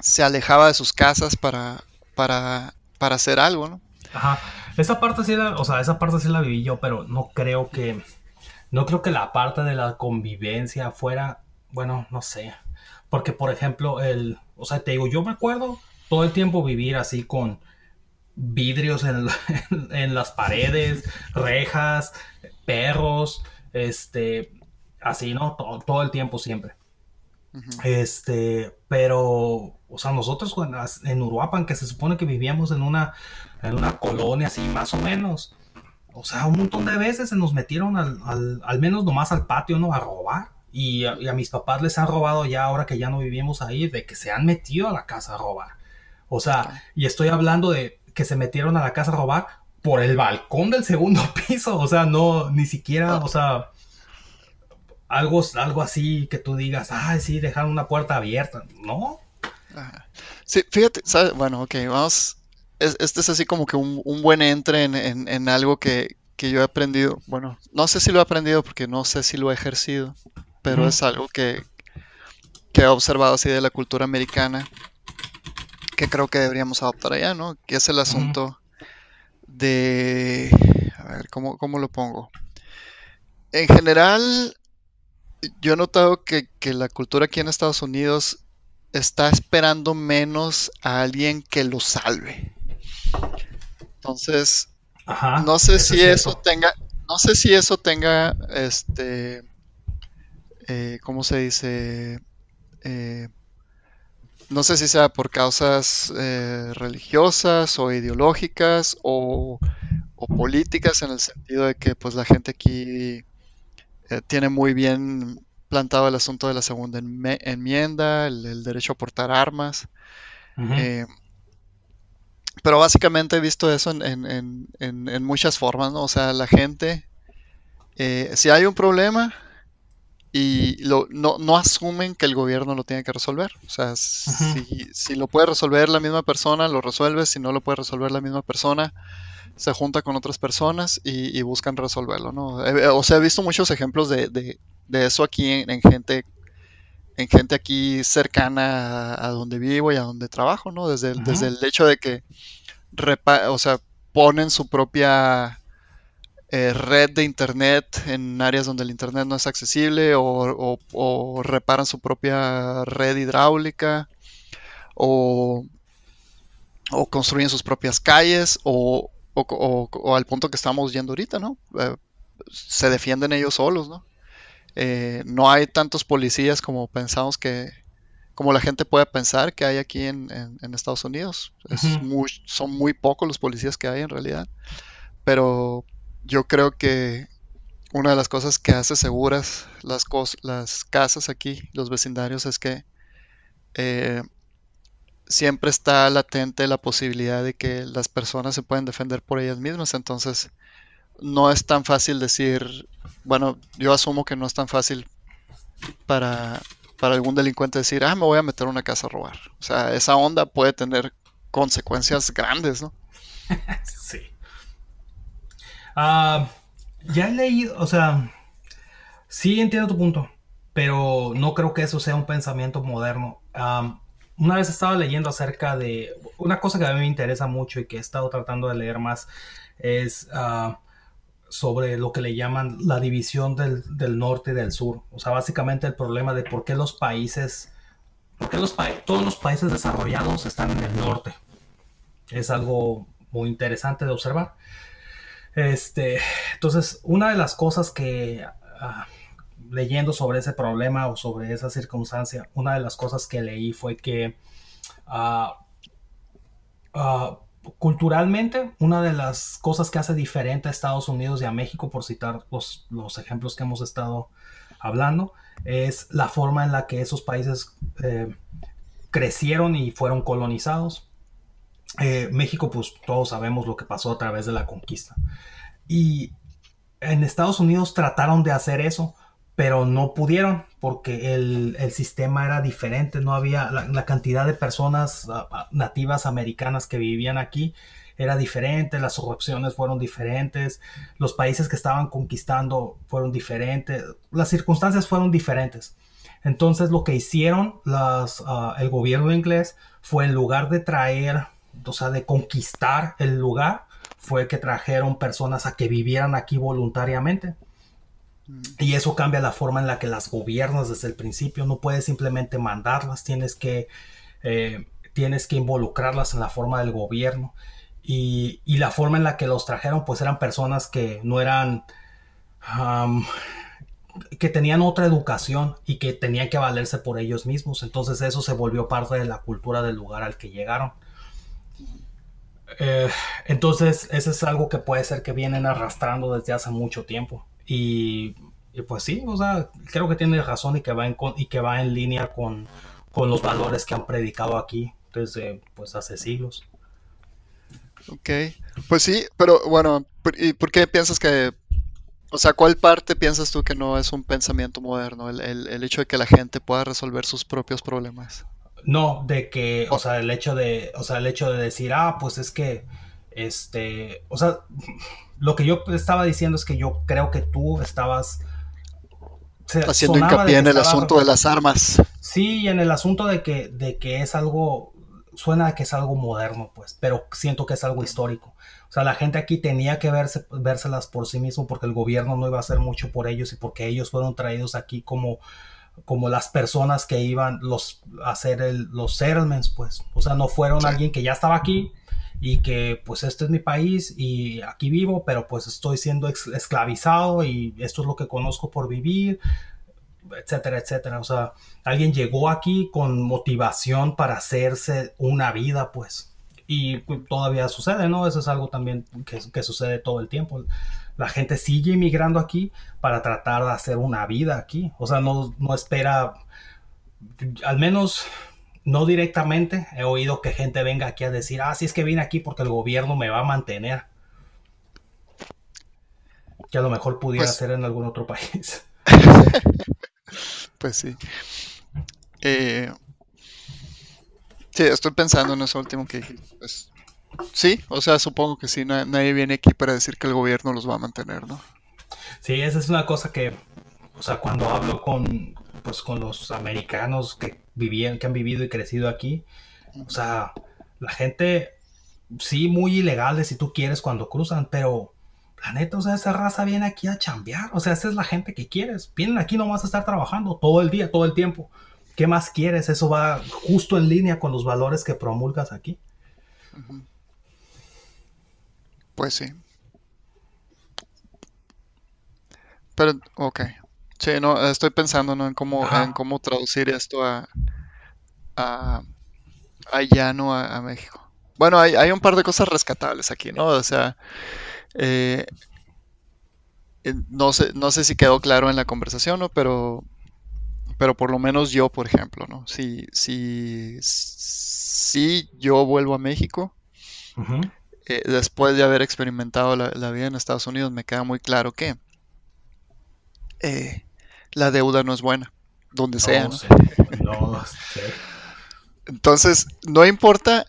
se alejaba de sus casas para, para, para hacer algo, ¿no? Ajá. Esa parte sí la, o sea, esa parte sí la viví yo, pero no creo que, no creo que la parte de la convivencia fuera, bueno, no sé. Porque, por ejemplo, el, o sea, te digo, yo me acuerdo todo el tiempo vivir así con, vidrios en, las paredes, rejas, perros, este, así, ¿no? Todo, el tiempo siempre. Este, pero, o sea, nosotros en Uruapan, que se supone que vivíamos en una, en una colonia así, más o menos, o sea, un montón de veces se nos metieron al, al, menos nomás al patio, ¿no? A robar. Y a, y a, mis papás les han robado ya ahora que ya no vivimos ahí, de que se han metido a la casa a robar. O sea, y estoy hablando de que se metieron a la casa a robar por el balcón del segundo piso. O sea, no, ni siquiera, o sea, algo, algo así que tú digas, ay, sí, dejaron una puerta abierta. No. Sí, fíjate, bueno, ok, vamos. este es así como que un, buen entre en, algo que, yo he aprendido. Bueno, no sé si lo he aprendido porque no sé si lo he ejercido, pero es algo que, que he observado así de la cultura americana que creo que deberíamos adoptar allá, ¿no? Que es el asunto de... A ver, ¿cómo, lo pongo? En general, yo he notado que, la cultura aquí en Estados Unidos está esperando menos a alguien que lo salve. Entonces, no sé si eso tenga, no sé si eso tenga, este, eh, ¿cómo se dice? Eh, no sé si sea por causas eh, religiosas o ideológicas o, políticas en el sentido de que pues la gente aquí eh, tiene muy bien plantado el asunto de la segunda enmienda, el, derecho a portar armas. Eh, pero básicamente he visto eso en, muchas formas, ¿no? O sea, la gente, si hay un problema, y lo, no, no, asumen que el gobierno lo tiene que resolver. O sea, si, si, lo puede resolver la misma persona, lo resuelve. Si no lo puede resolver la misma persona, se junta con otras personas y, buscan resolverlo. ¿no? O sea, he visto muchos ejemplos de, de, de eso aquí en, gente en gente aquí cercana a, donde vivo y a donde trabajo, ¿no? Desde, desde el hecho de que o sea, ponen su propia eh, red de internet en áreas donde el internet no es accesible o, reparan su propia red hidráulica o, o construyen sus propias calles o, al punto que estamos yendo ahorita, ¿no? Eh, se defienden ellos solos, ¿no? Eh, no hay tantos policías como pensamos que, como la gente puede pensar que hay aquí en, Estados Unidos. son muy pocos los policías que hay en realidad. Pero yo creo que una de las cosas que hace seguras las, las casas aquí, los vecindarios, es que eh, siempre está latente la posibilidad de que las personas se pueden defender por ellas mismas. Entonces, no es tan fácil decir, bueno, yo asumo que no es tan fácil para, para algún delincuente decir, ah, me voy a meter a una casa a robar. O sea, esa onda puede tener consecuencias grandes, ¿no? sí. Ah, ya he leído, o sea, sí entiendo tu punto, pero no creo que eso sea un pensamiento moderno. Una vez estaba leyendo acerca de una cosa que a mí me interesa mucho y que he estado tratando de leer más es ah, sobre lo que le llaman la división del, norte y del sur. O sea, básicamente el problema de por qué los países, por qué los todos los países desarrollados están en el norte. Es algo muy interesante de observar. Este, entonces, una de las cosas que ah, leyendo sobre ese problema o sobre esa circunstancia, una de las cosas que leí fue que ah, ah, culturalmente, una de las cosas que hace diferente a Estados Unidos y a México, por citar los, los ejemplos que hemos estado hablando, es la forma en la que esos países eh, crecieron y fueron colonizados. Eh, México, pues todos sabemos lo que pasó a través de la conquista. Y en Estados Unidos trataron de hacer eso, pero no pudieron porque el, sistema era diferente, no había la, cantidad de personas nativas americanas que vivían aquí era diferente, las opciones fueron diferentes, los países que estaban conquistando fueron diferentes, las circunstancias fueron diferentes. Entonces lo que hicieron las, ah, el gobierno inglés fue en lugar de traer, o sea, de conquistar el lugar, fue que trajeron personas a que vivieran aquí voluntariamente. Y eso cambia la forma en la que las gobiernas desde el principio. No puedes simplemente mandarlas, tienes que, eh, tienes que involucrarlas en la forma del gobierno. Y, la forma en la que los trajeron, pues eran personas que no eran, que tenían otra educación y que tenían que valerse por ellos mismos. Entonces eso se volvió parte de la cultura del lugar al que llegaron. Eh, entonces, eso es algo que puede ser que vienen arrastrando desde hace mucho tiempo. Y, pues sí, o sea, creo que tiene razón y que va en, y que va en línea con, los valores que han predicado aquí desde pues hace siglos. Ok, pues sí, pero bueno, ¿y por qué piensas que, o sea, cuál parte piensas tú que no es un pensamiento moderno, el, el hecho de que la gente pueda resolver sus propios problemas? No, de que, o sea, el hecho de, o sea, el hecho de decir, ah, pues es que, este, o sea, lo que yo estaba diciendo es que yo creo que tú estabas haciendo hincapié en el asunto de las armas. Sí, en el asunto de que, de que es algo, suena a que es algo moderno, pues, pero siento que es algo histórico. O sea, la gente aquí tenía que verse, vérselas por sí mismo porque el gobierno no iba a hacer mucho por ellos y porque ellos fueron traídos aquí como, como las personas que iban los, a hacer el, los settlements, pues. O sea, no fueron alguien que ya estaba aquí y que pues este es mi país y aquí vivo, pero pues estoy siendo esclavizado y esto es lo que conozco por vivir, etcétera, etcétera. O sea, alguien llegó aquí con motivación para hacerse una vida, pues. Y todavía sucede, ¿no? Eso es algo también que, que sucede todo el tiempo. La gente sigue inmigrando aquí para tratar de hacer una vida aquí. O sea, no, no espera, al menos no directamente he oído que gente venga aquí a decir, ah, sí es que vine aquí porque el gobierno me va a mantener. Que a lo mejor pudiera pues ser en algún otro país. pues sí. Eh, sí, estoy pensando en eso último que. Pues, sí, o sea, supongo que sí, nadie viene aquí para decir que el gobierno los va a mantener, ¿no? Sí, esa es una cosa que, o sea, cuando hablo con, pues, con los americanos que vivían, que han vivido y crecido aquí. O sea, la gente, sí, muy ilegales si tú quieres cuando cruzan, pero la neta, o sea, esa raza viene aquí a chambear. O sea, esa es la gente que quieres. Vienen aquí nomás a estar trabajando todo el día, todo el tiempo. ¿Qué más quieres? Eso va justo en línea con los valores que promulgas aquí. Pues sí. Pero, ok. Sí, no, estoy pensando ¿no? en cómo, en cómo traducir esto a, a, allá, ¿no? A, México. Bueno, hay, hay, un par de cosas rescatables aquí, ¿no? O sea, eh, eh, no sé, no sé si quedó claro en la conversación, ¿no? Pero, pero por lo menos yo, por ejemplo, ¿no? Si, si, si yo vuelvo a México, eh, después de haber experimentado la, vida en Estados Unidos, me queda muy claro que la deuda no es buena, donde sea. ¿no? Entonces, no importa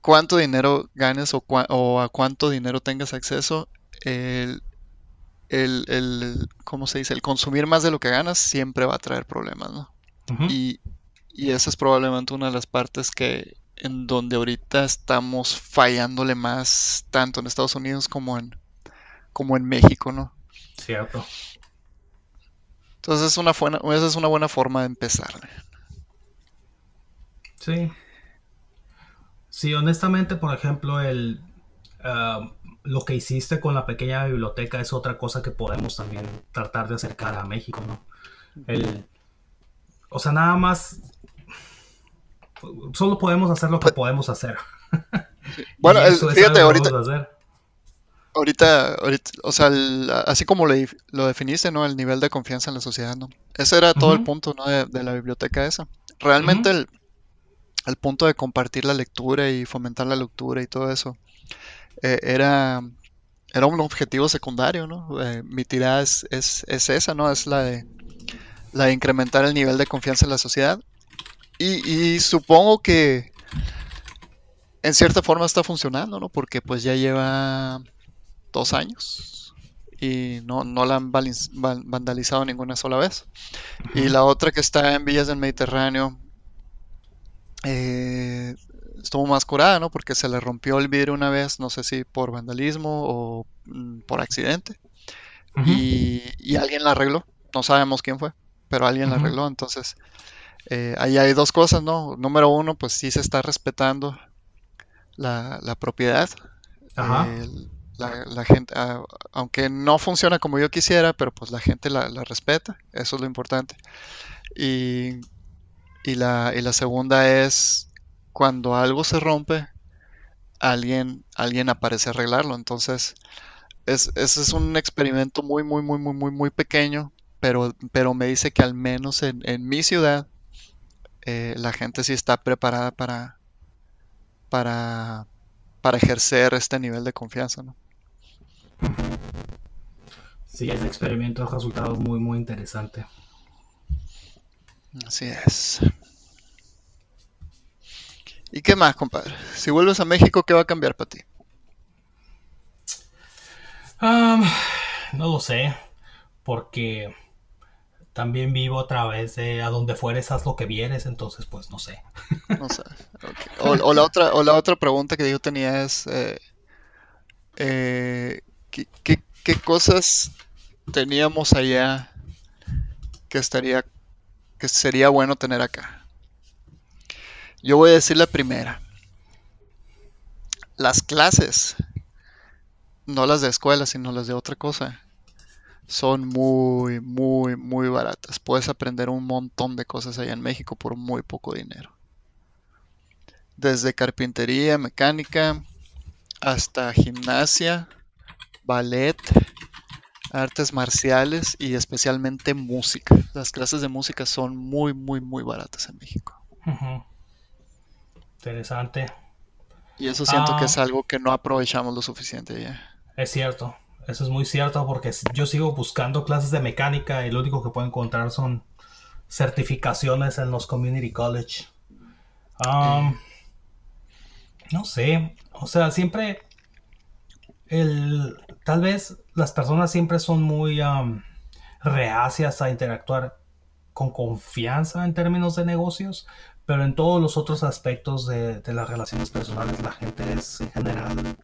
cuánto dinero ganes o, a cuánto dinero tengas acceso, el, el, ¿cómo se dice? El consumir más de lo que ganas siempre va a traer problemas, ¿no? y, y, esa es probablemente una de las partes que en donde ahorita estamos fallándole más tanto en Estados Unidos como en, como en México, ¿no? Cierto. Entonces es una buena, esa es una buena forma de empezar. Sí. Sí, honestamente, por ejemplo, el ah, lo que hiciste con la pequeña biblioteca es otra cosa que podemos también tratar de acercar a México, ¿no? El, o sea, nada más solo podemos hacer lo que pues podemos hacer. Bueno, fíjate, ahorita, ahorita, ahorita, o sea, así como lo definiste, ¿no? El nivel de confianza en la sociedad, ¿no? Ese era todo el punto, ¿no? De, la biblioteca esa. Realmente el, punto de compartir la lectura y fomentar la lectura y todo eso eh, era, era un objetivo secundario, ¿no? Eh, mi tirada es, es, esa, ¿no? Es la de, la de incrementar el nivel de confianza en la sociedad. Y, y supongo que en cierta forma está funcionando, ¿no? Porque pues ya lleva dos años y no, no la han vandalizado ninguna sola vez. Y la otra que está en Villas del Mediterráneo eh, estuvo más curada, ¿no? Porque se le rompió el vidrio una vez, no sé si por vandalismo o mm, por accidente. y, alguien la arregló. No sabemos quién fue, pero alguien la arregló. Entonces, eh, ahí hay dos cosas, ¿no? Número uno, pues sí se está respetando la, la propiedad. Ajá la, gente, ah, aunque no funciona como yo quisiera, pero pues la gente la, respeta, eso es lo importante. Y, y, la, y la segunda es cuando algo se rompe, alguien, alguien aparece a arreglarlo. Entonces, es, ese es un experimento muy, muy, muy, muy, muy, muy pequeño, pero, pero me dice que al menos en, en mi ciudad eh, la gente sí está preparada para, para, para ejercer este nivel de confianza, ¿no? Sí, ese experimento ha resultado muy, muy interesante. Así es. ¿Y qué más, compadre? Si vuelves a México, ¿qué va a cambiar para ti? no lo sé, porque también vivo a través de a donde fueres haz lo que vieres, entonces pues no sé. No sé. O, la otra, o la otra pregunta que yo tenía es, eh, eh, ¿qué, cosas teníamos allá que estaría que sería bueno tener acá? Yo voy a decir la primera. Las clases, no las de escuela, sino las de otra cosa, son muy, muy, muy baratas. Puedes aprender un montón de cosas allá en México por muy poco dinero. Desde carpintería, mecánica, hasta gimnasia, ballet, artes marciales y especialmente música. Las clases de música son muy, muy, muy baratas en México. Interesante. Y eso siento que es ah. algo que no aprovechamos lo suficiente ya. Es cierto, eso es muy cierto porque yo sigo buscando clases de mecánica y lo único que puedo encontrar son certificaciones en los community college. Um, no sé, o sea, siempre el, tal vez las personas siempre son muy reacias a interactuar con confianza en términos de negocios, pero en todos los otros aspectos de, las relaciones personales la gente es en general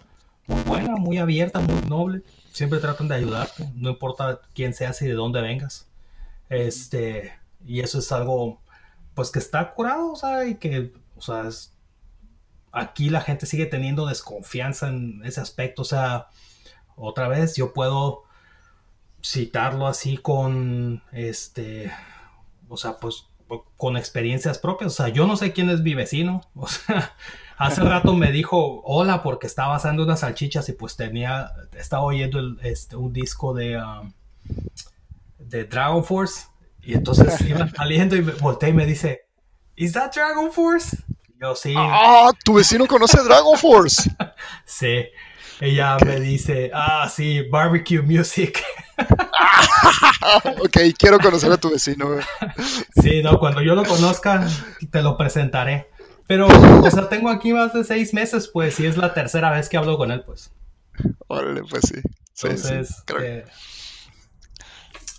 muy buena, muy abierta, muy noble. Siempre tratan de ayudarte, no importa quién seas y de dónde vengas. Este, y eso es algo pues que está curado, o sea, y que, o sea, es aquí la gente sigue teniendo desconfianza en ese aspecto. O sea, otra vez yo puedo citarlo así con este, o sea, pues con experiencias propias. O sea, yo no sé quién es mi vecino. O sea, hace rato me dijo hola porque estaba haciendo unas salchichas y pues tenía, estaba oyendo este, un disco de, um, de Dragon Force. Y entonces iba saliendo y me volteé y me dice, ¿Is that Dragon Force? Yo sí. Ah, tu vecino conoce Dragon Force. sí. Ella me dice, ah, sí, barbecue music. ok, quiero conocer a tu vecino. sí, no, cuando yo lo conozca, te lo presentaré. Pero, o sea, tengo aquí más de seis meses, pues, y es la tercera vez que hablo con él, pues. Órale, pues sí. Entonces, eh,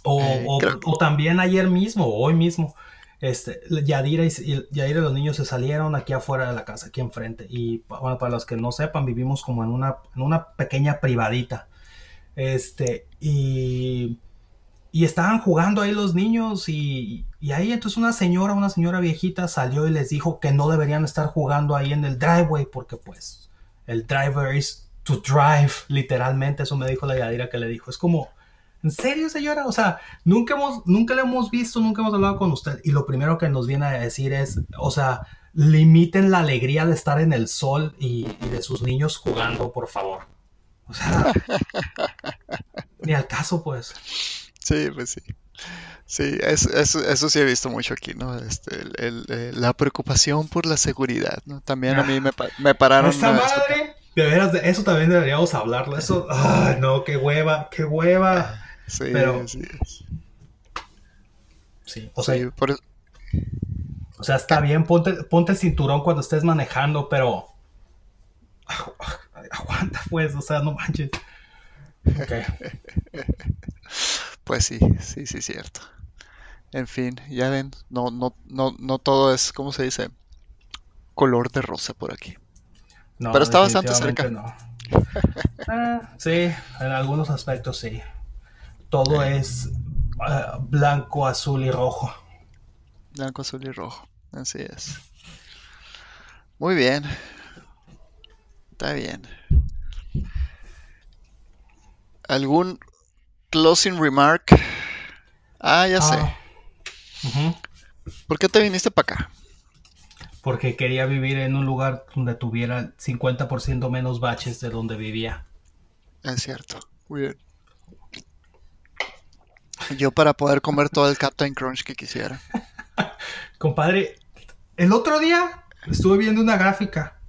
o, eh, o, también ayer mismo, hoy mismo, este, Yadira y, Yadira y los niños se salieron aquí afuera de la casa, aquí enfrente. Y bueno, para los que no sepan, vivimos como en una, en una pequeña privadita. Este, y, y estaban jugando ahí los niños y, y, ahí entonces una señora, una señora viejita salió y les dijo que no deberían estar jugando ahí en el driveway porque pues el driver is to drive, literalmente, eso me dijo la Yadira que le dijo. Es como, ¿En serio, señora? O sea, nunca, hemos, nunca le hemos visto, nunca hemos hablado con usted. Y lo primero que nos viene a decir es, o sea, limiten la alegría de estar en el sol y, de sus niños jugando, por favor. O sea, ni al caso, pues. Sí, pues sí. Sí, eso, sí he visto mucho aquí, ¿no? Este, eh, la preocupación por la seguridad, ¿no? También a mí me, me pararon. ¡Esa madre! De veras, de eso también deberíamos hablarlo. Eso, ay, no, qué hueva, qué hueva. Sí, pero, sí. Sí, o sea, o sea, está bien, ponte, ponte el cinturón cuando estés manejando, pero aguanta pues, o sea, no manches. Okay. Pues sí, sí, sí, cierto. En fin, ya ven, no, no, no, no todo es, ¿cómo se dice? Color de rosa por aquí. Pero está bastante cerca. Ah, sí, en algunos aspectos sí todo es ah, blanco, azul y rojo. Blanco, azul y rojo. Así es. Muy bien. Está bien. ¿Algún closing remark? Ah, ya sé. Ah, ¿Por qué te viniste para acá? Porque quería vivir en un lugar donde tuviera 50% menos baches de donde vivía. Es cierto. Muy bien. Yo para poder comer todo el Captain Crunch que quisiera. Compadre, el otro día estuve viendo una gráfica.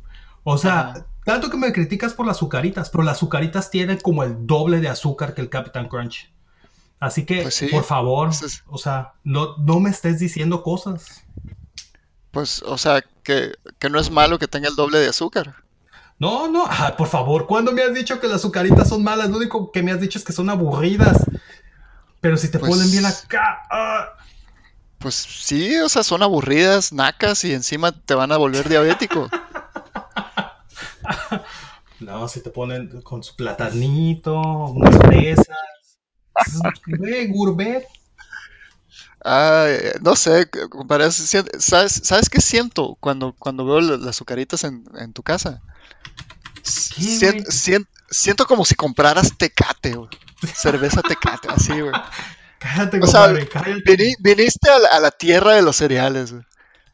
O sea, tanto que me criticas por las azucaritas, pero las azucaritas tienen como el doble de azúcar que el Captain Crunch. Así que, pues por favor, o sea, no, no me estés diciendo cosas. Pues, o sea, que, no es malo que tenga el doble de azúcar. No, no, por favor, ¿cuándo me has dicho que las azucaritas son malas? Lo único que me has dicho es que son aburridas. Pero si te pues ponen bien acá. Ah. Pues sí, o sea, son aburridas, nacas y encima te van a volver diabético. no, si te ponen con su platanito, unas fresas. Güey, gourmet. no sé, ¿sabes, ¿sabes qué siento cuando, cuando veo las azucaritas en, tu casa? siento como si compraras tecate, güey cerveza tecate, así, güey. Cállate, compadre, cállate. viniste a la, tierra de los cereales,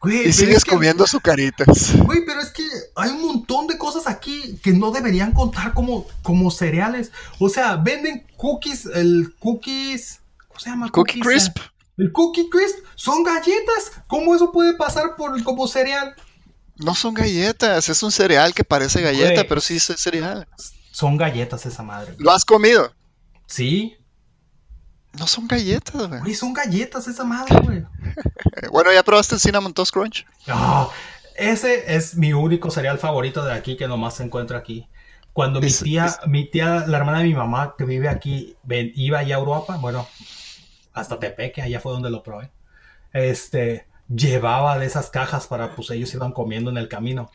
güey. y sigues comiendo azucaritas. Güey, pero es que hay un montón de cosas aquí que no deberían contar como, como cereales. O sea, venden cookies, el cookies. ¿Cómo se llama? Cookie Crisp. El Cookie Crisp son galletas. ¿Cómo eso puede pasar por como cereal? No son galletas, es un cereal que parece galleta, pero sí es cereal. Son galletas esa madre. ¿Lo has comido? Sí. No son galletas, güey. son galletas esa madre, güey. bueno, ¿ya probaste el Cinnamon Toast Crunch? Ese es mi único cereal favorito de aquí que nomás se encuentra aquí. Cuando mi tía, mi tía, la hermana de mi mamá que vive aquí, iba allá a Europa, bueno, hasta Tepeque, allá fue donde lo probé. Este, llevaba de esas cajas para, pues ellos iban comiendo en el camino.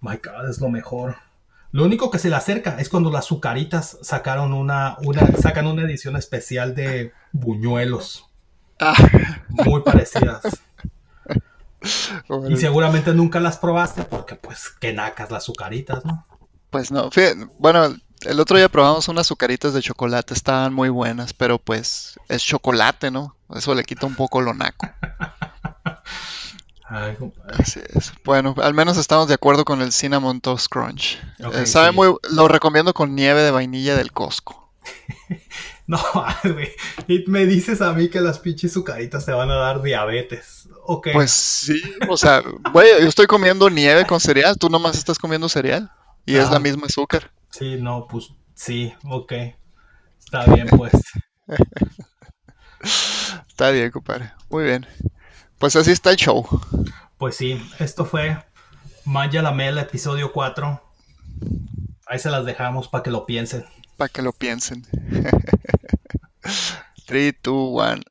My God, es lo mejor. Lo único que se le acerca es cuando las Zucaritas sacaron una, una, sacan una edición especial de buñuelos. Ah. Muy parecidas. Y seguramente nunca las probaste porque pues que nacas las azucaritas, ¿no? Pues no, fíjate, bueno, el otro día probamos unas azucaritas de chocolate, estaban muy buenas, pero pues es chocolate, ¿no? Eso le quita un poco lo naco. Ay, compadre. Así es. Bueno, al menos estamos de acuerdo con el Cinnamon Toast Crunch. Eh, sabe sí. muy, lo recomiendo con nieve de vainilla del Costco. No, güey. Y me dices a mí que las pinches azucaritas te van a dar diabetes. Ok. Pues sí, o sea, güey, yo estoy comiendo nieve con cereal, tú nomás estás comiendo cereal y es Ah. la misma azúcar. Sí, no, pues sí, ok. Está bien, pues. Está bien, compadre. Muy bien. Pues así está el show. Pues sí, esto fue Maya la Mela, episodio 4. Ahí se las dejamos para que lo piensen. Para que lo piensen. 3, 2, 1.